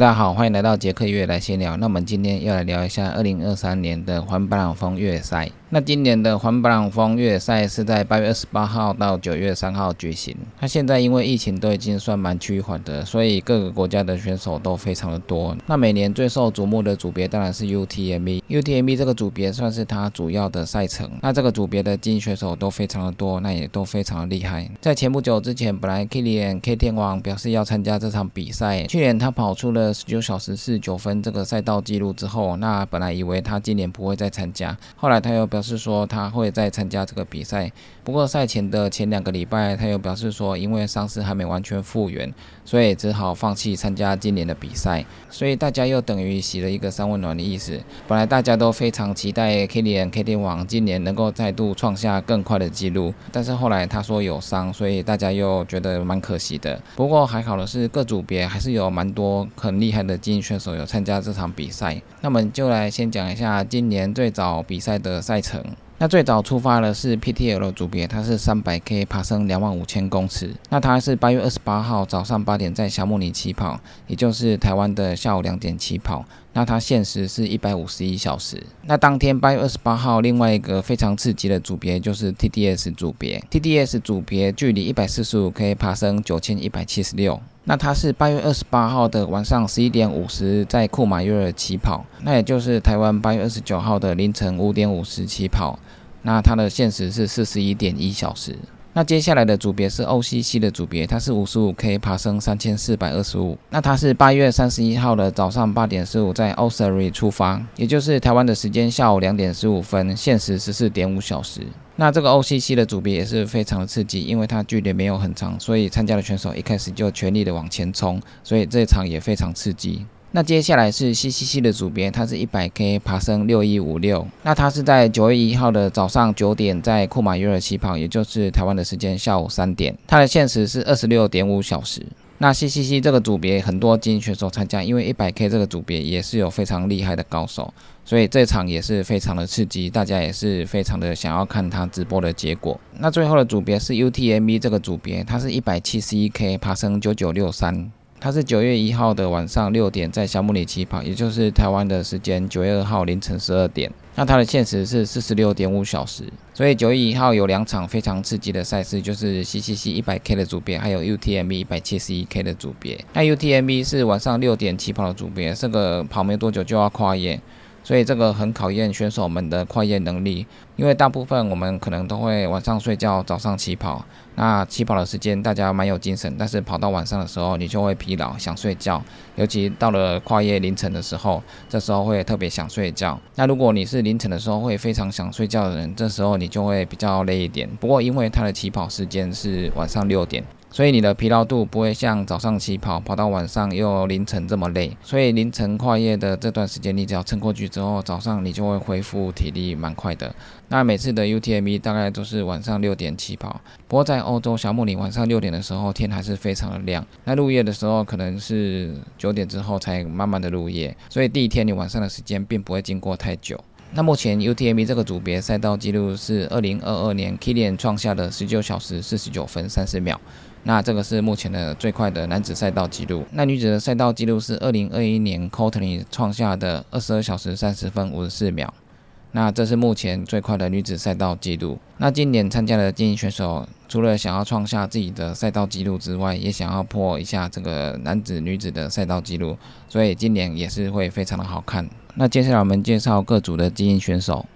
大家好，欢迎来到杰克月来闲聊。那我们今天要来聊一下二零二三年的环巴朗峰越野赛。那今年的环布朗峰越野赛是在八月二十八号到九月三号举行。它现在因为疫情都已经算蛮趋缓的，所以各个国家的选手都非常的多。那每年最受瞩目的组别当然是 UTMB。UTMB 这个组别算是它主要的赛程。那这个组别的精英选手都非常的多，那也都非常的厉害。在前不久之前，本来 Kilian K 天王表示要参加这场比赛。去年他跑出了十九小时四十九分这个赛道记录之后，那本来以为他今年不会再参加，后来他又表。表示说他会再参加这个比赛，不过赛前的前两个礼拜，他又表示说，因为伤势还没完全复原，所以只好放弃参加今年的比赛。所以大家又等于洗了一个三温暖的意思。本来大家都非常期待 K 联 K 天王今年能够再度创下更快的纪录，但是后来他说有伤，所以大家又觉得蛮可惜的。不过还好的是，各组别还是有蛮多很厉害的精英选手有参加这场比赛。那么就来先讲一下今年最早比赛的赛程。那最早出发的是 PTL 组别，它是三百 K 爬升两万五千公尺。那它是八月二十八号早上八点在小木里起跑，也就是台湾的下午两点起跑。那它限时是一百五十一小时。那当天八月二十八号，另外一个非常刺激的组别就是 TDS 组别。TDS 组别距离一百四十五 K 爬升九千一百七十六。那它是八月二十八号的晚上十一点五十在库马约尔起跑，那也就是台湾八月二十九号的凌晨五点五十起跑，那它的限时是四十一点一小时。那接下来的组别是 OCC 的组别，它是五十五 K 爬升三千四百二十五。那它是八月三十一号的早上八点十五在 Osiri 出发，也就是台湾的时间下午两点十五分，限时十四点五小时。那这个 OCC 的组别也是非常的刺激，因为它距离没有很长，所以参加的选手一开始就全力的往前冲，所以这场也非常刺激。那接下来是 CCC 的组别，它是一百 K 爬升六一五六。那它是在九月一号的早上九点在库马约尔起跑，也就是台湾的时间下午三点。它的限时是二十六点五小时。那 CCC 这个组别很多精英选手参加，因为一百 K 这个组别也是有非常厉害的高手，所以这场也是非常的刺激，大家也是非常的想要看他直播的结果。那最后的组别是 UTMB 这个组别，它是一百七十一 K 爬升九九六三。它是九月一号的晚上六点在小木里起跑，也就是台湾的时间九月二号凌晨十二点。那它的限时是四十六点五小时。所以九月一号有两场非常刺激的赛事，就是 CCC 一百 K 的组别，还有 UTMB 一百七十一 K 的组别。那 UTMB 是晚上六点起跑的组别，这个跑没多久就要跨越。所以这个很考验选手们的跨越能力，因为大部分我们可能都会晚上睡觉，早上起跑。那起跑的时间大家蛮有精神，但是跑到晚上的时候你就会疲劳，想睡觉。尤其到了跨越凌晨的时候，这时候会特别想睡觉。那如果你是凌晨的时候会非常想睡觉的人，这时候你就会比较累一点。不过因为它的起跑时间是晚上六点。所以你的疲劳度不会像早上起跑跑到晚上又凌晨这么累，所以凌晨跨夜的这段时间，你只要撑过去之后，早上你就会恢复体力蛮快的。那每次的 UTMB 大概都是晚上六点起跑，不过在欧洲小木林晚上六点的时候天还是非常的亮，那入夜的时候可能是九点之后才慢慢的入夜，所以第一天你晚上的时间并不会经过太久。那目前 UTMB 这个组别赛道记录是二零二二年 Kilian 创下的十九小时四十九分三十秒。那这个是目前的最快的男子赛道记录。那女子的赛道记录是二零二一年 Courtney 创下的二十二小时三十分五十四秒。那这是目前最快的女子赛道记录。那今年参加的精英选手，除了想要创下自己的赛道记录之外，也想要破一下这个男子、女子的赛道记录，所以今年也是会非常的好看。那接下来我们介绍各组的精英选手。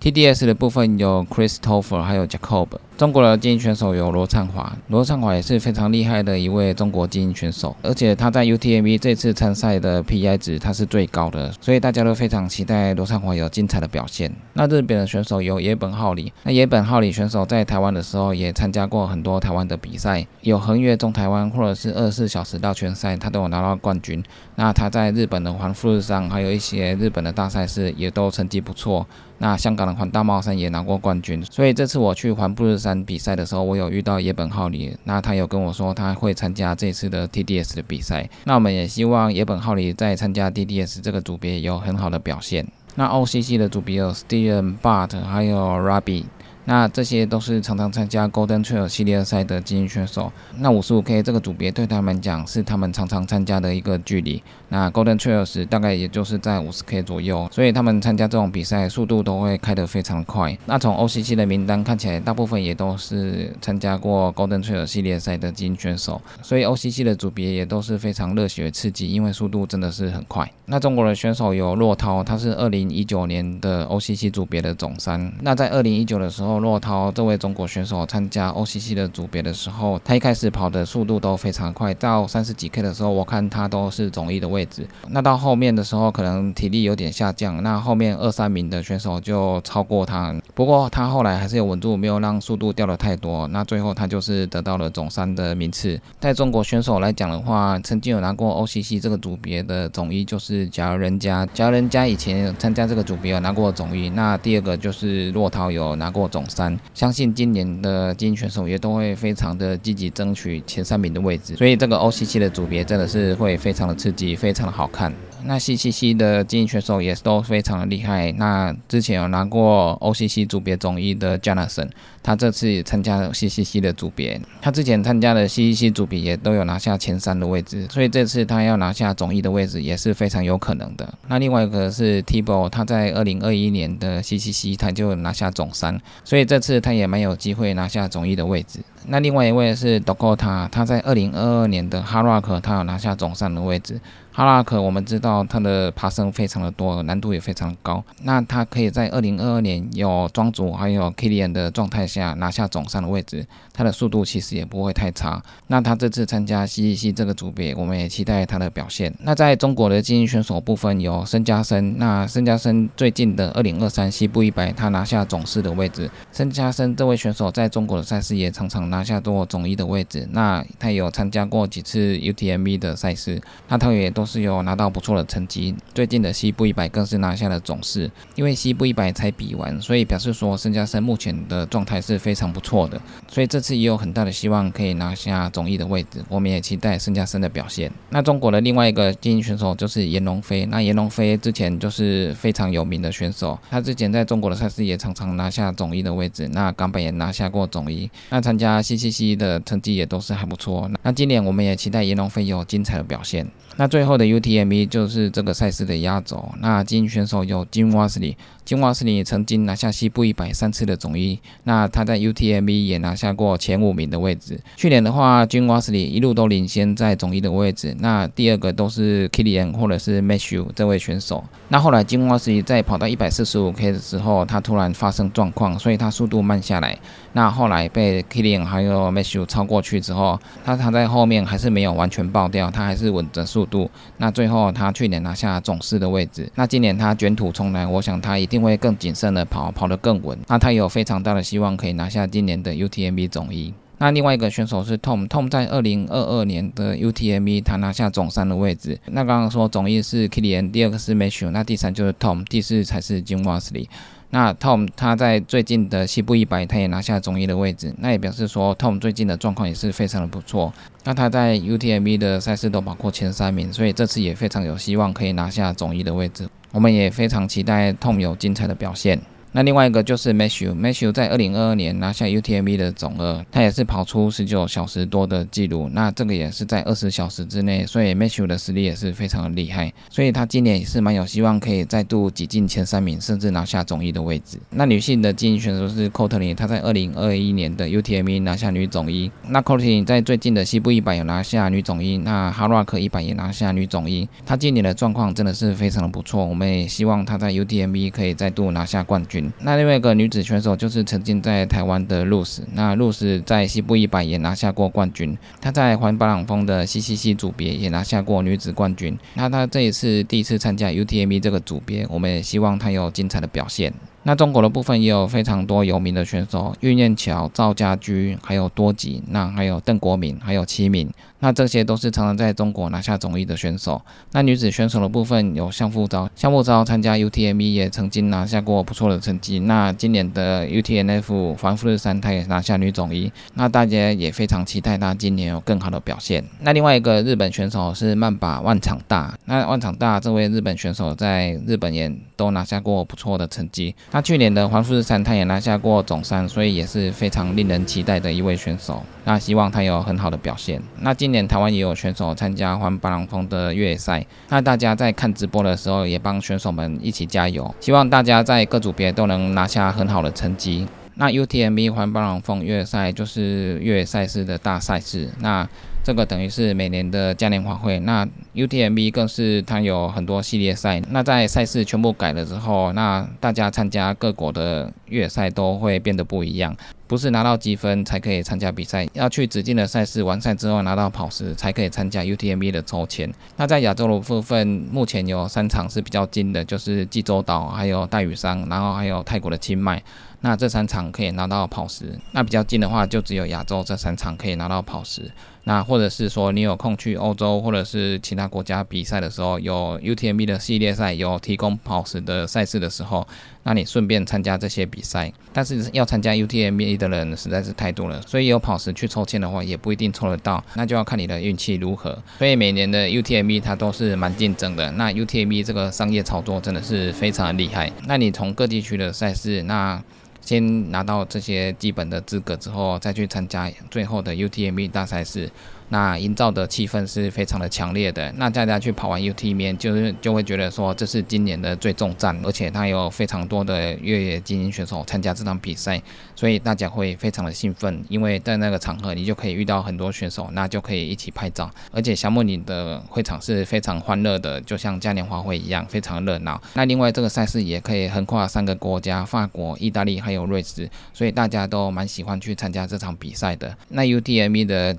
TDS 的部分有 Christopher，还有 Jacob。中国的精英选手有罗灿华，罗灿华也是非常厉害的一位中国精英选手，而且他在 UTMB 这次参赛的 PI 值他是最高的，所以大家都非常期待罗灿华有精彩的表现。那日本的选手有野本浩里，那野本浩里选手在台湾的时候也参加过很多台湾的比赛，有横越中台湾或者是二十四小时到圈赛，他都有拿到冠军。那他在日本的环富士山，还有一些日本的大赛事也都成绩不错。那香港的环大帽山也拿过冠军，所以这次我去环布日山。比赛的时候，我有遇到野本浩里，那他有跟我说他会参加这次的 TDS 的比赛。那我们也希望野本浩里在参加 TDS 这个组别有很好的表现。那 OCC 的组别有 Steven Bart 还有 Rabi。那这些都是常常参加 Golden Trail 系列赛的精英选手。那五十五 K 这个组别对他们讲是他们常常参加的一个距离。那 Golden Trail 时大概也就是在五十 K 左右，所以他们参加这种比赛速度都会开得非常快。那从 OCC 的名单看起来，大部分也都是参加过 Golden Trail 系列赛的精英选手，所以 OCC 的组别也都是非常热血刺激，因为速度真的是很快。那中国的选手有骆涛，他是二零一九年的 OCC 组别的总三。那在二零一九的时候，骆涛这位中国选手参加 OCC 的组别的时候，他一开始跑的速度都非常快，到三十几 K 的时候，我看他都是总一的位置。那到后面的时候，可能体力有点下降，那后面二三名的选手就超过他。不过他后来还是有稳住，没有让速度掉的太多。那最后他就是得到了总三的名次。在中国选手来讲的话，曾经有拿过 OCC 这个组别的总一就是贾人家，贾人家以前参加这个组别有拿过总一。那第二个就是骆涛有拿过总三。相信今年的精英选手也都会非常的积极争取前三名的位置。所以这个 OCC 的组别真的是会非常的刺激，非常的好看。那 CCC 的精英选手也都非常的厉害。那之前有拿过 OCC 组别总一的 Jonathan，他这次也参加了 CCC 的组别，他之前参加的 CCC 组别也都有拿下前三的位置，所以这次他要拿下总一的位置也是非常有可能的。那另外一个是 Tibo，他在二零二一年的 CCC 他就拿下总三，所以这次他也蛮有机会拿下总一的位置。那另外一位是 Dokota，他在二零二二年的 h a r a k 他有拿下总三的位置。哈拉克，我们知道他的爬升非常的多，难度也非常高。那他可以在二零二二年有庄主还有 Kilian 的状态下拿下总上的位置，他的速度其实也不会太差。那他这次参加 CEC 这个组别，我们也期待他的表现。那在中国的精英选手部分有申嘉森，那申嘉森最近的二零二三西部一百，他拿下总四的位置。申嘉森这位选手在中国的赛事也常常拿下过总一的位置。那他有参加过几次 UTMB 的赛事，那他也都。是有拿到不错的成绩，最近的西部一百更是拿下了总四。因为西部一百才比完，所以表示说申嘉森目前的状态是非常不错的，所以这次也有很大的希望可以拿下总一的位置。我们也期待申嘉森的表现。那中国的另外一个精英选手就是严龙飞，那严龙飞之前就是非常有名的选手，他之前在中国的赛事也常常拿下总一的位置。那港本也拿下过总一，那参加 CCC 的成绩也都是还不错。那今年我们也期待严龙飞有精彩的表现。那最后的 UTMB 就是这个赛事的压轴。那精英选手有金瓦斯里，金瓦斯里曾经拿下西部一百三次的总一，那他在 UTMB 也拿下过前五名的位置。去年的话，金瓦斯里一路都领先在总一的位置。那第二个都是 Kilian 或者是 Matthew 这位选手。那后来金瓦斯里在跑到一百四十五 K 的时候，他突然发生状况，所以他速度慢下来。那后来被 Kilian 还有 Matthew 超过去之后，他他在后面还是没有完全爆掉，他还是稳着速。度，那最后他去年拿下总四的位置，那今年他卷土重来，我想他一定会更谨慎的跑，跑得更稳。那他有非常大的希望可以拿下今年的 UTMB 总一。那另外一个选手是 Tom，Tom 在二零二二年的 UTMB 他拿下总三的位置。那刚刚说总一是 Kilian，第二个是 Matthew，那第三就是 Tom，第四才是 Jim Wesley。那 Tom 他在最近的西部一百，他也拿下总一的位置，那也表示说 Tom 最近的状况也是非常的不错。那他在 UTMB 的赛事都跑过前三名，所以这次也非常有希望可以拿下总一的位置。我们也非常期待 Tom 有精彩的表现。那另外一个就是 Matthew，Matthew 在二零二二年拿下 UTMB 的总二，他也是跑出十九小时多的记录，那这个也是在二十小时之内，所以 Matthew 的实力也是非常的厉害，所以他今年也是蛮有希望可以再度挤进前三名，甚至拿下总一的位置。那女性的精英选手是 c o t l i n 她在二零二一年的 UTMB 拿下女总一，那 c o t l i n 在最近的西部一百有拿下女总一，那 h a r a k 一百也拿下女总一，她今年的状况真的是非常的不错，我们也希望她在 UTMB 可以再度拿下冠军。那另外一个女子选手就是曾经在台湾的露丝，那露丝在西部一百也拿下过冠军，她在环巴朗峰的 CCC 组别也拿下过女子冠军。那她这一次第一次参加 UTMB 这个组别，我们也希望她有精彩的表现。那中国的部分也有非常多有名的选手，玉念桥、赵家驹，还有多吉，那还有邓国敏，还有齐敏。那这些都是常常在中国拿下总一的选手。那女子选手的部分有向富昭，向富昭参加 UTME 也曾经拿下过不错的成绩。那今年的 UTMF 环富士山，她也拿下女总一。那大家也非常期待她今年有更好的表现。那另外一个日本选手是曼巴万场大。那万场大这位日本选手在日本也都拿下过不错的成绩。那去年的环富士山，他也拿下过总山，所以也是非常令人期待的一位选手。那希望他有很好的表现。那今年台湾也有选手参加环巴朗峰的越野赛，那大家在看直播的时候，也帮选手们一起加油。希望大家在各组别都能拿下很好的成绩。那 UTMB 环巴朗峰越野赛就是越野赛事的大赛事。那这个等于是每年的嘉年华会，那 UTMB 更是它有很多系列赛。那在赛事全部改了之后，那大家参加各国的越野赛都会变得不一样，不是拿到积分才可以参加比赛，要去指定的赛事完赛之后拿到跑时才可以参加 UTMB 的抽签。那在亚洲的部分，目前有三场是比较近的，就是济州岛、还有大屿山，然后还有泰国的清迈。那这三场可以拿到跑时，那比较近的话就只有亚洲这三场可以拿到跑时。那或者是说你有空去欧洲或者是其他国家比赛的时候，有 UTMB 的系列赛有提供跑时的赛事的时候，那你顺便参加这些比赛。但是要参加 UTMB 的人实在是太多了，所以有跑时去抽签的话也不一定抽得到，那就要看你的运气如何。所以每年的 UTMB 它都是蛮竞争的。那 UTMB 这个商业操作真的是非常厉害。那你从各地区的赛事，那先拿到这些基本的资格之后，再去参加最后的 UTMB 大赛事。那营造的气氛是非常的强烈的。那大家去跑完 UT 面，就是就会觉得说这是今年的最重战，而且它有非常多的越野精英选手参加这场比赛，所以大家会非常的兴奋，因为在那个场合你就可以遇到很多选手，那就可以一起拍照。而且小木岭的会场是非常欢乐的，就像嘉年华会一样，非常热闹。那另外这个赛事也可以横跨三个国家：法国、意大利还有瑞士，所以大家都蛮喜欢去参加这场比赛的。那 UTME 的。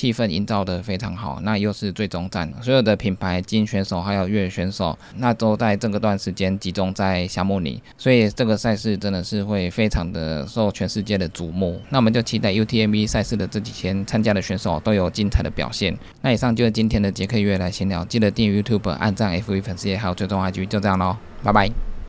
气氛营造的非常好，那又是最终站，所有的品牌精英选手还有越野选手，那都在这个段时间集中在夏目里，所以这个赛事真的是会非常的受全世界的瞩目。那我们就期待 UTMB 赛事的这几天参加的选手都有精彩的表现。那以上就是今天的杰克越来闲聊，记得订阅 YouTube、按赞 FV 粉丝页还有追踪 IG，就这样喽，拜拜。